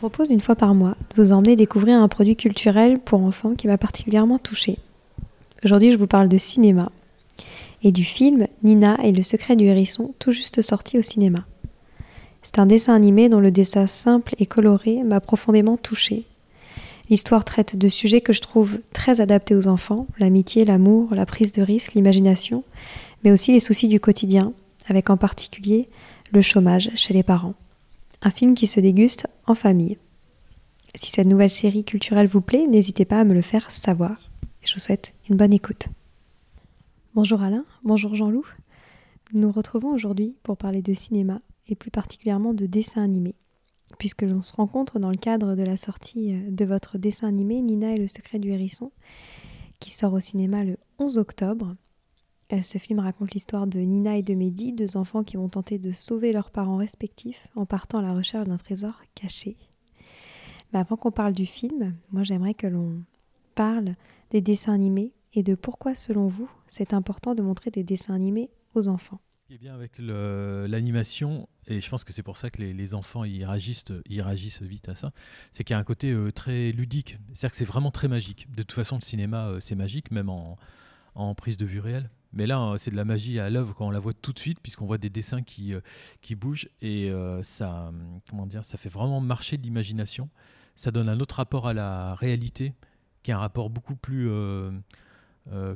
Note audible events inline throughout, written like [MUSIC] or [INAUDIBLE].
propose une fois par mois de vous emmener découvrir un produit culturel pour enfants qui m'a particulièrement touchée. Aujourd'hui, je vous parle de cinéma et du film Nina et le secret du hérisson, tout juste sorti au cinéma. C'est un dessin animé dont le dessin simple et coloré m'a profondément touchée. L'histoire traite de sujets que je trouve très adaptés aux enfants, l'amitié, l'amour, la prise de risque, l'imagination, mais aussi les soucis du quotidien, avec en particulier le chômage chez les parents un film qui se déguste en famille. Si cette nouvelle série culturelle vous plaît, n'hésitez pas à me le faire savoir. Je vous souhaite une bonne écoute. Bonjour Alain, bonjour Jean-Loup. Nous nous retrouvons aujourd'hui pour parler de cinéma et plus particulièrement de dessin animé, puisque l'on se rencontre dans le cadre de la sortie euh, de votre dessin animé Nina et le secret du hérisson, qui sort au cinéma le 11 octobre ce film raconte l'histoire de Nina et de Mehdi, deux enfants qui vont tenter de sauver leurs parents respectifs en partant à la recherche d'un trésor caché. Mais avant qu'on parle du film, moi j'aimerais que l'on parle des dessins animés et de pourquoi, selon vous, c'est important de montrer des dessins animés aux enfants. Ce qui est bien avec l'animation, et je pense que c'est pour ça que les, enfants y réagissent, vite à ça, c'est qu'il y a un côté euh, très ludique. C'est-à-dire que c'est vraiment très magique. De toute façon, le cinéma, euh, c'est magique, même en prise de vue réelle. Mais là, euh, c'est de la magie à l'œuvre quand on la voit tout de suite, puisqu'on voit des dessins qui, euh, qui bougent et euh, ça, comment dire, ça fait vraiment marcher l'imagination. Ça donne un autre rapport à la réalité, qui est un rapport beaucoup plus,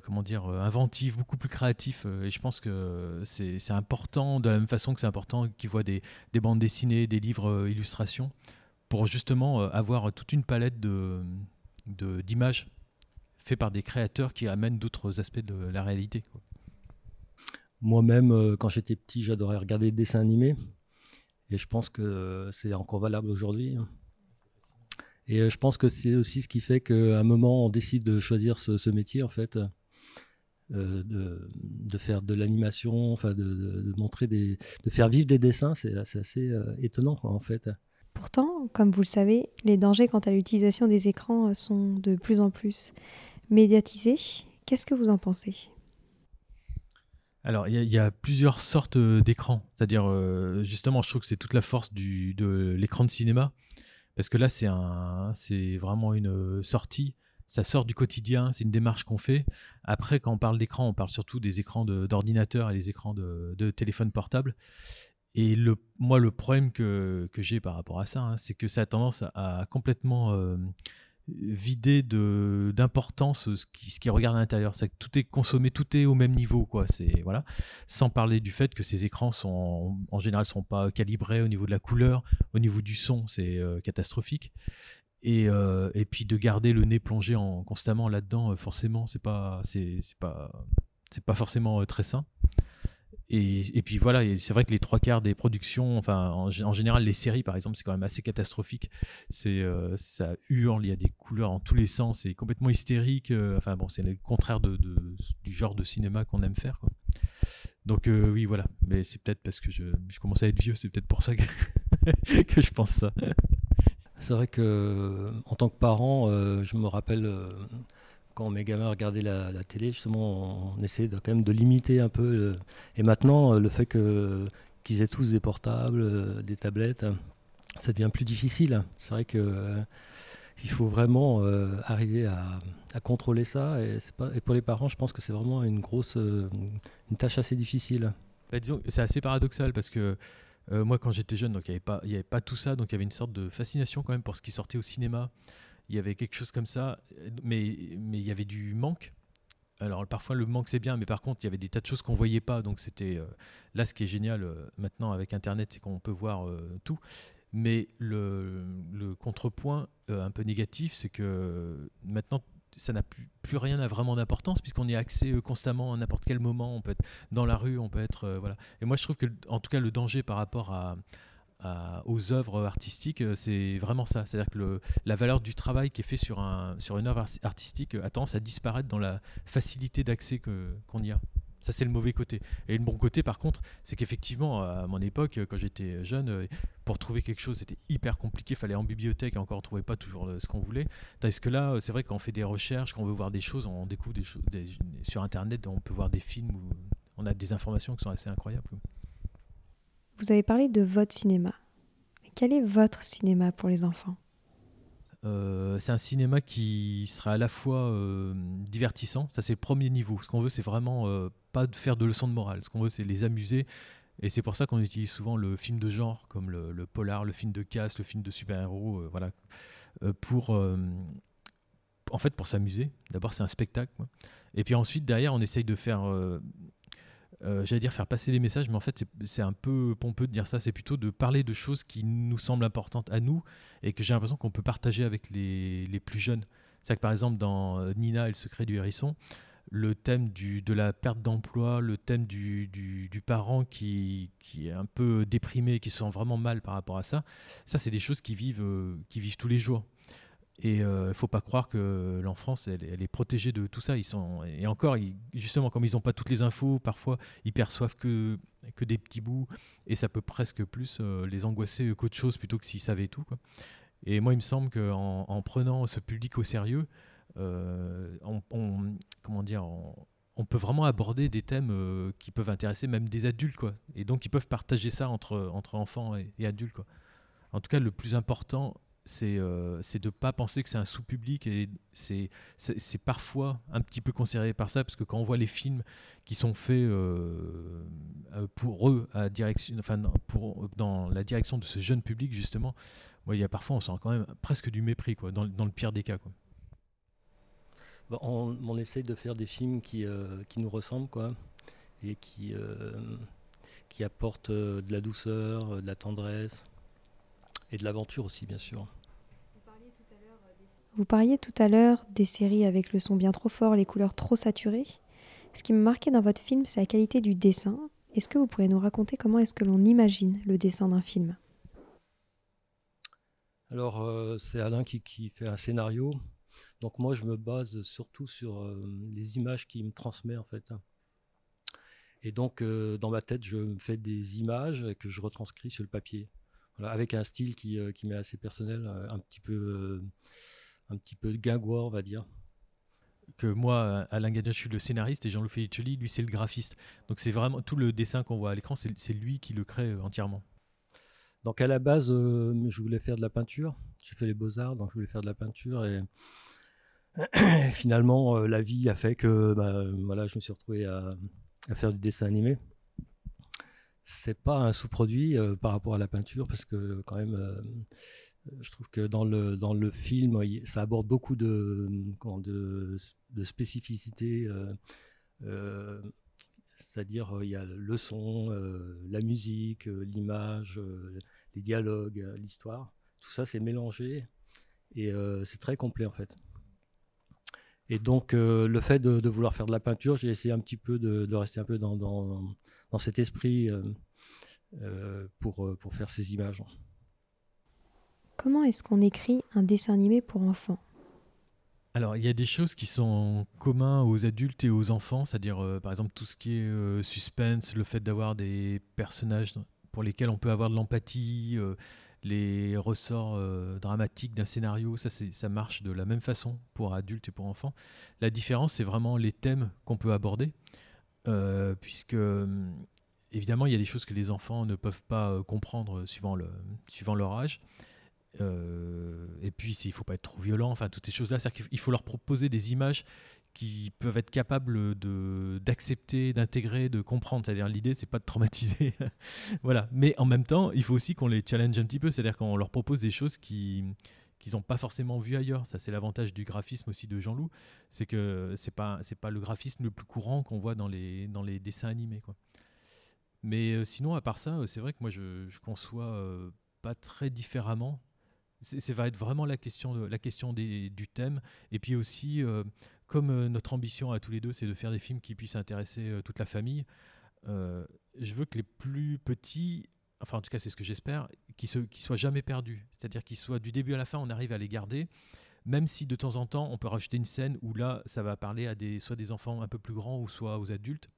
comment dire, inventif, beaucoup plus créatif. et je pense que c'est important, de la même façon que c'est important qu'ils voient des, des, bandes dessinées, des livres illustrations, pour justement avoir toute une palette de d'images fait par des créateurs qui amènent d'autres aspects de la réalité. Moi-même, euh, quand j'étais petit, j'adorais regarder des dessins animés. Et je pense que c'est encore valable aujourd'hui. Et euh, je pense que c'est aussi ce qui fait qu'à un moment, on décide de choisir ce, métier, en fait, euh, de, faire de l'animation, enfin, de, montrer des, de faire vivre des dessins. C'est assez étonnant, en fait. Pourtant, comme vous le savez, les dangers quant à l'utilisation des écrans sont de plus en plus médiatisé. Qu'est-ce que vous en pensez? Alors, il y, a plusieurs sortes euh, d'écrans. C'est-à-dire, euh, justement, je trouve que c'est toute la force de l'écran de cinéma. Parce que là, c'est, vraiment une euh, sortie. Ça sort du quotidien, c'est une démarche qu'on fait. Après, quand on parle d'écran, on parle surtout des écrans d'ordinateur et des écrans de, de téléphone portable. Et moi, le problème que, que j'ai par rapport à ça, hein, c'est que ça a tendance à, complètement vidé de d'importance ce qui, ce qui regarde à l'intérieur. C'est que tout est consommé, tout est au même niveau, quoi. C'est voilà. Sans parler du fait que ces écrans sont en général sont pas calibrés au niveau de la couleur, au niveau du son, c'est euh, catastrophique. Et, euh, et, puis de garder le nez plongé en, constamment là-dedans, euh, forcément, c'est pas c'est pas c'est pas forcément très sain. Et, puis voilà, c'est vrai que les trois quarts des productions, enfin en, général les séries par exemple, c'est quand même assez catastrophique. C'est euh, ça hurle, il y a des couleurs en tous les sens, c'est complètement hystérique. Euh, enfin bon, c'est le contraire du genre de cinéma qu'on aime faire. Donc euh, oui, voilà. Mais c'est peut-être parce que je, je, commence à être vieux, c'est peut-être pour ça que, [LAUGHS] que je pense ça. C'est vrai que en tant que parent, je me rappelle quand mes gamins regardaient la, télé, justement, on essayait quand même de limiter un peu. Euh, et maintenant, euh, le fait qu'ils aient tous des portables, euh, des tablettes, ça devient plus difficile. C'est vrai que il faut vraiment arriver à, contrôler ça. Et, pour les parents, je pense que c'est vraiment une grosse, une tâche assez difficile. Bah, disons, c'est assez paradoxal parce que moi, quand j'étais jeune, il n'y avait pas tout ça, donc il y avait une sorte de fascination quand même pour ce qui sortait au cinéma il y avait quelque chose comme ça, mais, mais il y avait du manque. Alors parfois le manque c'est bien, mais par contre il y avait des tas de choses qu'on voyait pas, donc c'était euh, là ce qui est génial euh, maintenant avec Internet, c'est qu'on peut voir euh, tout. Mais le, contrepoint un peu négatif, c'est que maintenant ça n'a plus, rien à vraiment d'importance puisqu'on est accès constamment à n'importe quel moment. On peut être dans la rue, on peut être voilà. Et moi, je trouve que, en tout cas, le danger par rapport à aux œuvres artistiques, euh, c'est vraiment ça. C'est-à-dire que la valeur du travail qui est fait sur, un, sur une œuvre artistique a tendance à disparaître dans la facilité d'accès qu'on y a. Ça, c'est le mauvais côté. Et le bon côté, par contre, c'est qu'effectivement, à mon époque, quand j'étais jeune, euh, pour trouver quelque chose, c'était hyper compliqué. Il fallait en bibliothèque, et encore, on ne trouvait pas toujours ce qu'on voulait. Tandis que là, c'est vrai qu'on fait des recherches, quand on veut voir des choses, on découvre des choses sur Internet, on peut voir des films, on a des informations qui sont assez incroyables. Vous avez parlé de votre cinéma. quel est votre cinéma pour les enfants? Euh, c'est un cinéma qui sera à la fois euh, divertissant, ça c'est le premier niveau. Ce qu'on veut, c'est vraiment euh, pas de faire de leçons de morale. Ce qu'on veut, c'est les amuser. Et c'est pour ça qu'on utilise souvent le film de genre, comme le, polar, le film de casse, le film de super-héros, voilà, pour en fait pour s'amuser. D'abord, c'est un spectacle. Et puis ensuite, derrière, on essaye de faire euh, j'allais dire faire passer des messages, mais en fait c'est un peu pompeux de dire ça, c'est plutôt de parler de choses qui nous semblent importantes à nous et que j'ai l'impression qu'on peut partager avec les, les plus jeunes. C'est que par exemple dans euh, Nina et le secret du hérisson, le thème du, de la perte d'emploi, le thème du, du, du, parent qui, qui est un peu déprimé, qui se sent vraiment mal par rapport à ça, ça c'est des choses qui vivent, euh, qui vivent tous les jours. Et il euh, ne faut pas croire que l'enfance, elle, elle, est protégée de tout ça. Et encore, justement, comme ils n'ont pas toutes les infos, parfois, ils perçoivent que, que des petits bouts. Et ça peut presque plus euh, les angoisser qu'autre chose, plutôt que s'ils savaient tout. Et moi, il me semble qu'en en prenant ce public au sérieux, euh, on, comment dire, on, peut vraiment aborder des thèmes qui peuvent intéresser même des adultes. Quoi. Et donc, ils peuvent partager ça entre, entre enfants et, et adultes. Quoi. En tout cas, le plus important, c'est euh, de ne pas penser que c'est un sous-public et c'est parfois un petit peu considéré par ça parce que quand on voit les films qui sont faits euh, euh, pour eux dans la direction de ce jeune public justement, il y a parfois on sent quand même presque du mépris quoi, dans, le pire des cas. Quoi. on, essaye de faire des films qui, nous ressemblent quoi, et qui apportent de la douceur, de la tendresse et de l'aventure aussi, bien sûr. Vous parliez tout à l'heure des séries avec le son bien trop fort, les couleurs trop saturées. Ce qui me marquait dans votre film, c'est la qualité du dessin. Est-ce que vous pourriez nous raconter comment est-ce que l'on imagine le dessin d'un film? Alors, euh, c'est Alain qui, fait un scénario. Donc moi, je me base surtout sur euh, les images qu'il me transmet, en fait. Et donc, euh, dans ma tête, je me fais des images que je retranscris sur le papier avec un style qui, euh, qui m'est assez personnel, euh, un petit peu, euh, un petit peu guingois, on va dire que moi, Alain Gagnon, je suis le scénariste et Jean-Loup Felicelli, lui, c'est le graphiste. Donc c'est vraiment tout le dessin qu'on voit à l'écran, c'est lui qui le crée entièrement. Donc à la base, je voulais faire de la peinture. J'ai fait les beaux-arts, donc je voulais faire de la peinture. Et, [CLEARS THROAT] finalement, la vie a fait que bah, voilà, je me suis retrouvé à, à faire du dessin animé c'est pas un sous-produit euh, par rapport à la peinture parce que quand même euh, je trouve que dans le dans le film ça aborde beaucoup de de, spécificités euh, c'est-à-dire il y a le son la musique l'image les dialogues l'histoire. Tout ça c'est mélangé et c'est très complet en fait et donc, le fait de, de, vouloir faire de la peinture, j'ai essayé un petit peu de, de rester un peu dans, dans, dans cet esprit euh, euh, pour, euh, pour faire ces images. Comment est-ce qu'on écrit un dessin animé pour enfants? Alors, il y a des choses qui sont communs aux adultes et aux enfants, c'est-à-dire par exemple tout ce qui est suspense, le fait d'avoir des personnages pour lesquels on peut avoir de l'empathie, les ressorts dramatiques d'un scénario, ça, ça marche de la même façon pour adultes et pour enfants. La différence, c'est vraiment les thèmes qu'on peut aborder. Euh, puisque hum, évidemment il y a des choses que les enfants ne peuvent pas euh, comprendre suivant, le, suivant leur âge. Euh, et puis il faut pas être trop violent, enfin toutes ces choses-là, qu'il faut leur proposer des images qui peuvent être capables de d'accepter, d'intégrer, de comprendre. C'est-à-dire l'idée c'est pas de traumatiser, [LAUGHS] voilà. Mais en même temps, il faut aussi qu'on les challenge un petit peu, c'est-à-dire qu'on leur propose des choses qui qu'ils n'ont pas forcément vu ailleurs. Ça, c'est l'avantage du graphisme aussi de Jean-Loup, c'est que c'est pas c'est pas le graphisme le plus courant qu'on voit dans les dans les dessins animés, quoi. Mais euh, sinon, à part ça, euh, c'est vrai que moi, je, je conçois euh, pas très différemment. ça va être vraiment la question, de, la question des, du thème. Et puis aussi, comme notre ambition à tous les deux, c'est de faire des films qui puissent intéresser toute la famille, je veux que les plus petits enfin en tout cas c'est ce que j'espère, qu'ils soient jamais perdus. C'est-à-dire qu'ils soient du début à la fin, on arrive à les garder, même si de temps en temps on peut rajouter une scène où là ça va parler à des, soit des enfants un peu plus grands ou soit aux adultes.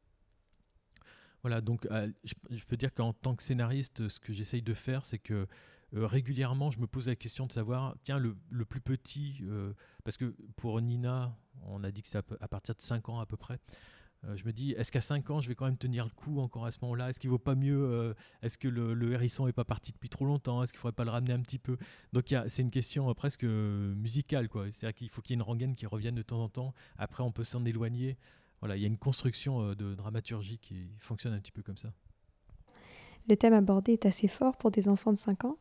Voilà, donc euh, je, peux dire qu'en tant que scénariste, ce que j'essaye de faire, c'est que euh, régulièrement, je me pose la question de savoir, tiens, le, plus petit, euh, parce que pour Nina, on a dit que c'est à, partir de 5 ans à peu près, je me dis, est-ce qu'à 5 ans, je vais quand même tenir le coup encore à ce moment-là? Est-ce qu'il vaut pas mieux Est-ce que le, hérisson est pas parti depuis trop longtemps? Est-ce qu'il faudrait pas le ramener un petit peu? Donc c'est une question presque musicale. C'est-à-dire qu'il faut qu'il y ait une rengaine qui revienne de temps en temps. Après, on peut s'en éloigner voilà, il y a une construction euh, de dramaturgie qui fonctionne un petit peu comme ça. Le thème abordé est assez fort pour des enfants de 5 ans,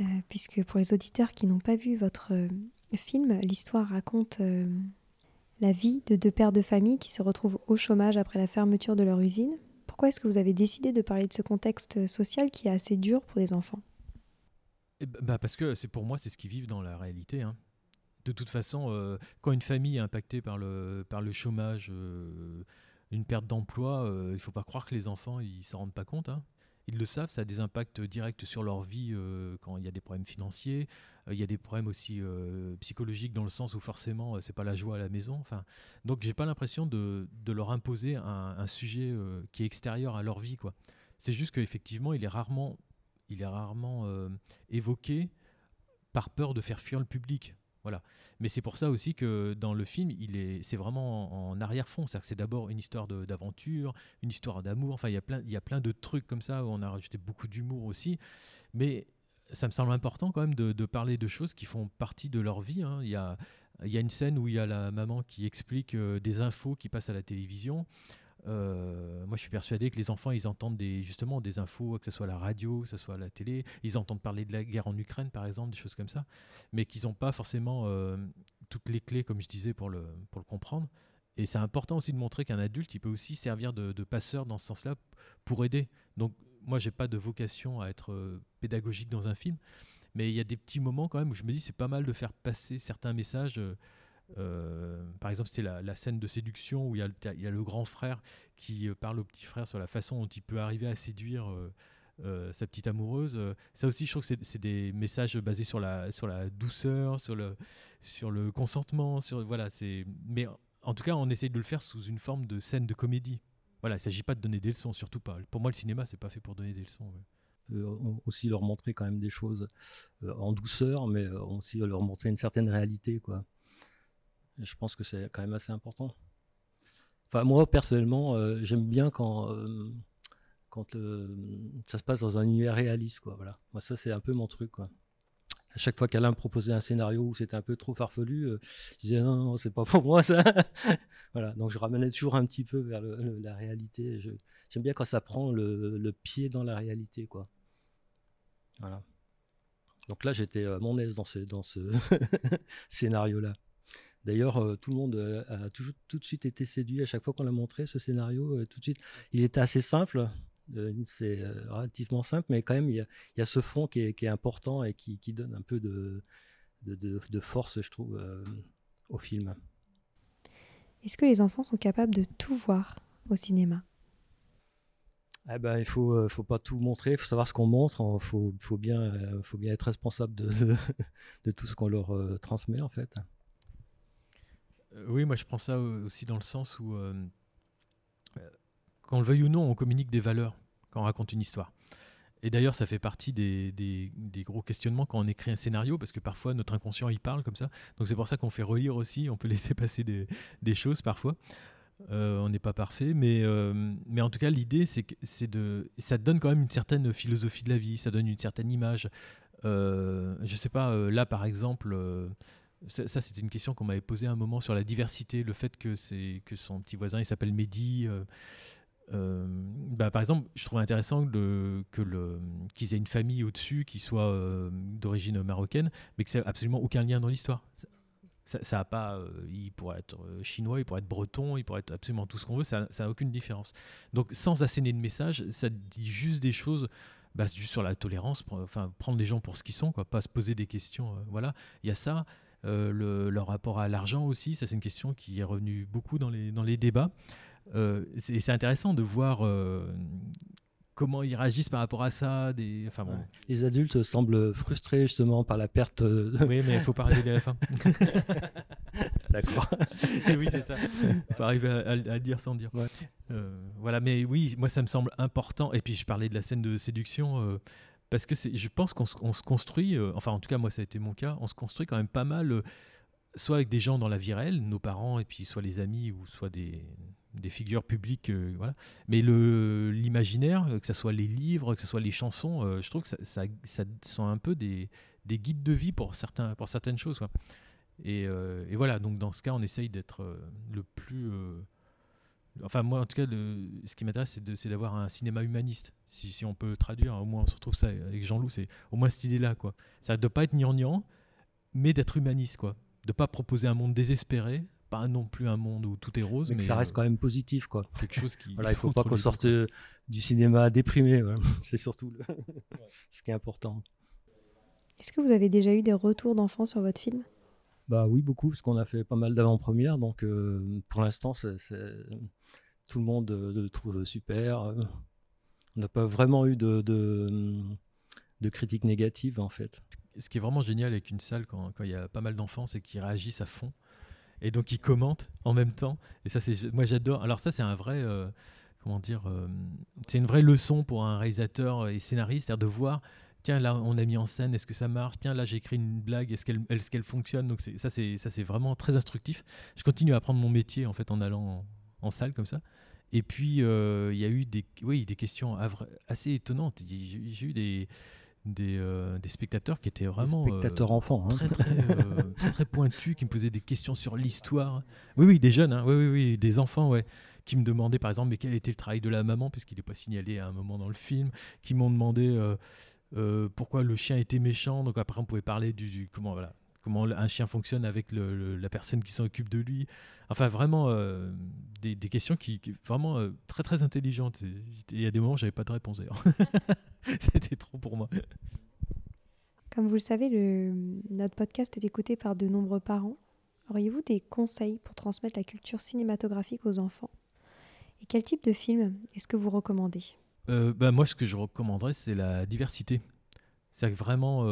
euh, puisque pour les auditeurs qui n'ont pas vu votre euh, film, l'histoire raconte la vie de deux pères de famille qui se retrouvent au chômage après la fermeture de leur usine. Pourquoi est-ce que vous avez décidé de parler de ce contexte social qui est assez dur pour des enfants? Eh ben, bah Parce que c'est pour moi, c'est ce qu'ils vivent dans la réalité. Hein de toute façon, euh, quand une famille est impactée par le, par le chômage, euh, une perte d'emploi, euh, il ne faut pas croire que les enfants ils s'en rendent pas compte. Hein. Ils le savent, ça a des impacts directs sur leur vie quand il y a des problèmes financiers. Il y a des problèmes aussi psychologiques dans le sens où forcément c'est pas la joie à la maison. Enfin, donc j'ai pas l'impression de, de, leur imposer un, un sujet qui est extérieur à leur vie. Quoi. C'est juste qu'effectivement il est rarement, il est rarement évoqué par peur de faire fuir le public. Voilà. Mais c'est pour ça aussi que dans le film, il est, c'est vraiment en, arrière-fond. C'est-à-dire que c'est d'abord une histoire d'aventure, une histoire d'amour. Enfin, il y, a plein, il y a plein de trucs comme ça où on a rajouté beaucoup d'humour aussi. Mais ça me semble important quand même de, parler de choses qui font partie de leur vie. Hein. Il, y a, il y a une scène où il y a la maman qui explique euh, des infos qui passent à la télévision. Euh, moi, je suis persuadé que les enfants, ils entendent des, justement des infos, que ce soit à la radio, que ce soit à la télé. Ils entendent parler de la guerre en Ukraine, par exemple, des choses comme ça, mais qu'ils n'ont pas forcément euh, toutes les clés, comme je disais, pour le, comprendre. Et c'est important aussi de montrer qu'un adulte, il peut aussi servir de, passeur dans ce sens-là pour aider. Donc, moi, j'ai pas de vocation à être euh, pédagogique dans un film, mais il y a des petits moments quand même où je me dis c'est pas mal de faire passer certains messages. Euh, par exemple, c'est la, scène de séduction où il y, a, le grand frère qui euh, parle au petit frère sur la façon dont il peut arriver à séduire euh, sa petite amoureuse. Ça aussi, je trouve que c'est des messages basés sur la, douceur, sur le, consentement. Voilà, mais en tout cas, on essaye de le faire sous une forme de scène de comédie. Voilà, il ne s'agit pas de donner des leçons, surtout pas. Pour moi, le cinéma, c'est pas fait pour donner des leçons. aussi leur montrer quand même des choses en douceur, mais aussi leur montrer une certaine réalité, quoi je pense que c'est quand même assez important. Enfin, moi, personnellement, euh, j'aime bien quand, euh, quand ça se passe dans un univers réaliste. Quoi, voilà. Moi, ça, c'est un peu mon truc. À chaque fois qu'Alain me proposait un scénario où c'était un peu trop farfelu, euh, je disais non, non c'est pas pour moi ça. [LAUGHS] voilà, donc je ramenais toujours un petit peu vers la réalité. J'aime bien quand ça prend le, pied dans la réalité. quoi. Voilà. Donc là, j'étais à mon aise dans ce, dans ce [LAUGHS] scénario-là. D'ailleurs, euh, tout le monde euh, a toujours, tout de suite été séduit à chaque fois qu'on l'a montré, ce scénario. Euh, tout de suite, il était assez simple, c'est relativement simple, mais quand même, il y a, ce fond qui est, important et qui, donne un peu de, de, force, je trouve, au film. Est-ce que les enfants sont capables de tout voir au cinéma? Eh ben, il faut, faut pas tout montrer, il faut savoir ce qu'on montre, il faut, faut, bien, faut bien être responsable de, [LAUGHS] de tout ce qu'on leur transmet en fait. Euh, oui, moi je prends ça aussi dans le sens où, euh, euh, qu'on le veuille ou non, on communique des valeurs quand on raconte une histoire. Et d'ailleurs, ça fait partie des, des, gros questionnements quand on écrit un scénario, parce que parfois notre inconscient il parle comme ça. Donc c'est pour ça qu'on fait relire aussi, on peut [LAUGHS] laisser passer des, des choses parfois. on n'est pas parfait, mais, mais en tout cas, l'idée, c'est que c'est de, ça donne quand même une certaine philosophie de la vie, ça donne une certaine image. je sais pas, là par exemple, ça, c'était une question qu'on m'avait posée un moment sur la diversité, le fait que, que son petit voisin, il s'appelle Mehdi. Euh, euh, bah, par exemple, je trouve intéressant que qu'ils aient une famille au-dessus qui soit euh, d'origine marocaine, mais que c'est absolument aucun lien dans l'histoire. Ça, ça a pas, il pourrait être chinois, il pourrait être breton, il pourrait être absolument tout ce qu'on veut, ça n'a aucune différence. Donc sans asséner de message, ça dit juste des choses bah, juste sur la tolérance, enfin prendre les gens pour ce qu'ils sont, quoi, pas se poser des questions. voilà, il y a ça. Le, leur rapport à l'argent aussi, ça c'est une question qui est revenue beaucoup dans les, dans les débats. c'est intéressant de voir comment ils réagissent par rapport à ça. Des... Enfin, bon. Les adultes semblent frustrés justement par la perte. De... Oui, mais il faut pas arriver à la fin. [LAUGHS] D'accord. [LAUGHS] oui, c'est ça. Il faut arriver à, à, dire sans dire. Euh, voilà, mais oui, moi ça me semble important. Et puis je parlais de la scène de séduction. Euh, parce que je pense qu'on se, construit, euh, enfin en tout cas moi ça a été mon cas, on se construit quand même pas mal soit avec des gens dans la vie réelle, nos parents, et puis soit les amis, ou soit des, figures publiques. Euh, voilà. Mais l'imaginaire, que ce soit les livres, que ce soit les chansons, euh, je trouve que ça, ça, sont un peu des, des, guides de vie pour, certains, pour certaines choses. Euh, et, voilà, donc dans ce cas, on essaye d'être le plus. Enfin, moi, en tout cas, le, ce qui m'intéresse, c'est d'avoir un cinéma humaniste. Si, si, on peut traduire, au moins on se retrouve ça avec Jean-Loup, c'est au moins cette idée-là. quoi. Ça ne doit pas être gnangnan, mais d'être humaniste. quoi de pas proposer un monde désespéré, pas non plus un monde où tout est rose, mais, que ça reste euh, quand même positif, quoi. Quelque chose qui. [LAUGHS] voilà, il faut pas qu'on sorte euh, du cinéma déprimé. [LAUGHS] C'est surtout [LAUGHS] ce qui est important. Est-ce que vous avez déjà eu des retours d'enfants sur votre film? Bah oui, beaucoup, parce qu'on a fait pas mal d'avant-premières, donc euh, pour l'instant, tout le monde le trouve super. On n'a pas vraiment eu de, de, critiques négatives, en fait ce qui est vraiment génial avec une salle quand, il y a pas mal d'enfants, c'est qu'ils réagissent à fond. Et donc ils commentent en même temps. Et ça, c'est moi j'adore. Alors ça, c'est un vrai, euh, comment dire, euh, c'est une vraie leçon pour un réalisateur et scénariste, c'est-à-dire de voir. Tiens, là, on a mis en scène, est-ce que ça marche? Tiens, là, j'ai écrit une blague, est-ce qu'elle est qu'elle fonctionne? Donc, ça, c'est ça c'est vraiment très instructif. Je continue à apprendre mon métier, en fait, en allant en, salle comme ça. Et puis, euh, il y a eu des, oui, des questions assez étonnantes. J'ai eu des, euh, des, spectateurs qui étaient vraiment des spectateurs euh, enfants hein. euh, très, très, pointus qui me posaient des questions sur l'histoire oui oui des jeunes hein. oui, oui oui des enfants ouais qui me demandaient par exemple mais quel était le travail de la maman? Puisqu'il n'est pas signalé à un moment dans le film qui m'ont demandé pourquoi le chien était méchant donc après on pouvait parler du comment voilà comment un chien fonctionne avec la personne qui s'occupe de lui. Enfin, vraiment, euh, des, questions qui, vraiment euh, très très intelligentes. Il y a des moments j'avais pas de réponse d'ailleurs. [LAUGHS] C'était trop pour moi. Comme vous le savez, le, notre podcast est écouté par de nombreux parents. Auriez-vous des conseils pour transmettre la culture cinématographique aux enfants? Et quel type de film est-ce que vous recommandez? Euh, bah, Moi, ce que je recommanderais, c'est la diversité. C'est vraiment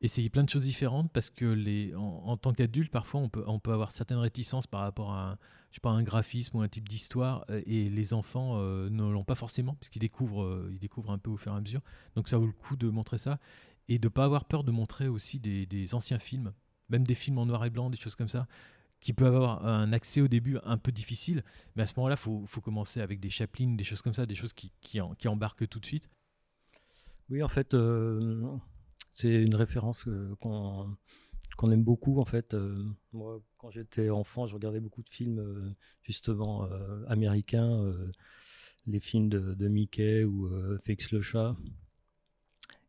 essayer plein de choses différentes parce que les, en, tant qu'adulte, parfois, on peut, on peut avoir certaines réticences par rapport à un, je sais pas, un graphisme ou un type d'histoire euh, et les enfants euh, ne l'ont pas forcément puisqu'ils découvrent, euh, ils découvrent un peu au fur et à mesure. Donc ça vaut le coup de montrer ça et de pas avoir peur de montrer aussi des, anciens films, même des films en noir et blanc, des choses comme ça qui peuvent avoir un accès au début un peu difficile, mais à ce moment-là, il faut, commencer avec des Chaplin, des choses comme ça, des choses qui, embarquent tout de suite. Oui, en fait, c'est une référence qu'on aime beaucoup en fait. Euh, moi, quand j'étais enfant, je regardais beaucoup de films euh, justement euh, américains, les films de, Mickey ou Félix le chat.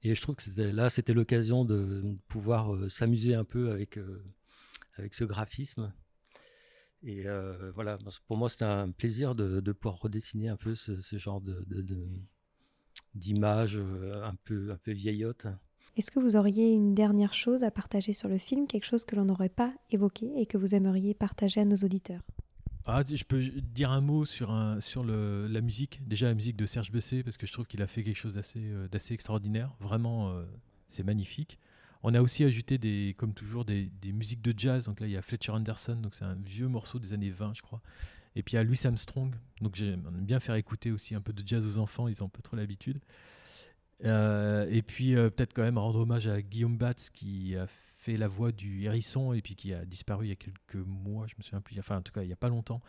Et je trouve que là, c'était l'occasion de, pouvoir s'amuser un peu avec ce graphisme. Et voilà, pour moi, c'était un plaisir de, pouvoir redessiner un peu ce, genre de d'images un peu un peu vieillottes. Est-ce que vous auriez une dernière chose à partager sur le film, quelque chose que l'on n'aurait pas évoqué et que vous aimeriez partager à nos auditeurs? Ah, je peux dire un mot sur, un, sur le, la musique. Déjà la musique de Serge Bessé, parce que je trouve qu'il a fait quelque chose d'assez euh, extraordinaire. Vraiment, euh, c'est magnifique. On a aussi ajouté, des, comme toujours, des, musiques de jazz. Donc là, il y a Fletcher Anderson, donc c'est un vieux morceau des années 20, je crois. Et puis il y a Louis Armstrong. Donc j'aime bien faire écouter aussi un peu de jazz aux enfants, ils n'ont pas trop l'habitude. Euh, et puis euh, peut-être quand même rendre hommage à Guillaume Batz qui a fait la voix du hérisson et puis qui a disparu il y a quelques mois, je me souviens plus, enfin en tout cas il n'y a pas longtemps.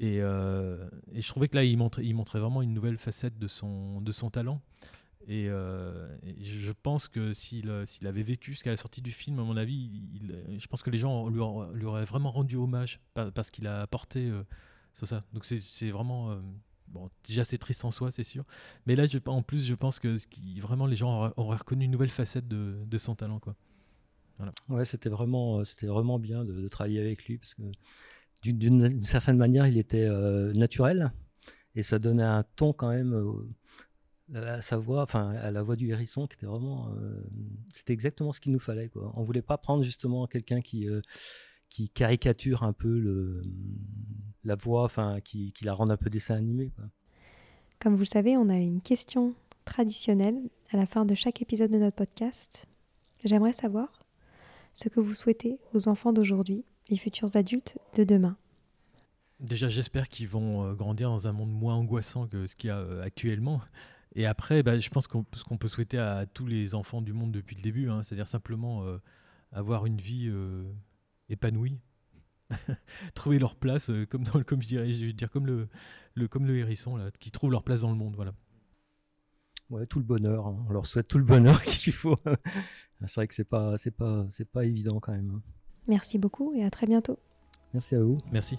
Et, euh, et, je trouvais que là il montrait, vraiment une nouvelle facette de son talent. Et, je pense que s'il s'il avait vécu ce qu'à la sortie du film, à mon avis, je pense que les gens lui, auraient vraiment rendu hommage parce qu'il a apporté sur ça. Donc c'est vraiment déjà c'est triste en soi, c'est sûr. Mais là, en plus, je pense que vraiment les gens auraient, reconnu une nouvelle facette de, son talent. Quoi. Ouais, c'était vraiment, c'était vraiment bien de, travailler avec lui parce que d'une certaine manière, il était naturel et ça donnait un ton quand même à sa voix, enfin à la voix du hérisson qui était vraiment, c'était exactement ce qu'il nous fallait quoi. On voulait pas prendre justement quelqu'un qui qui caricature un peu le, la voix, enfin qui, qui la rend un peu dessin animé quoi. Comme vous le savez, on a une question traditionnelle à la fin de chaque épisode de notre podcast. J'aimerais savoir ce que vous souhaitez aux enfants d'aujourd'hui et futurs adultes de demain. Déjà, j'espère qu'ils vont euh, grandir dans un monde moins angoissant que ce qu'il y a euh, actuellement. Et après, bah, je pense qu'on ce qu'on peut souhaiter à tous les enfants du monde depuis le début, hein, c'est-à-dire simplement euh, avoir une vie épanouie, [LAUGHS] trouver leur place, comme, dans, comme je dirais, je veux dire comme le, le, comme le hérisson, là, qui trouve leur place dans le monde. Voilà. Ouais, tout le bonheur. Hein. On leur souhaite tout le bonheur [LAUGHS] qu'il faut. c'est vrai que c'est pas, c'est pas, c'est pas évident quand même. Hein. Merci beaucoup et à très bientôt. Merci à vous. Merci.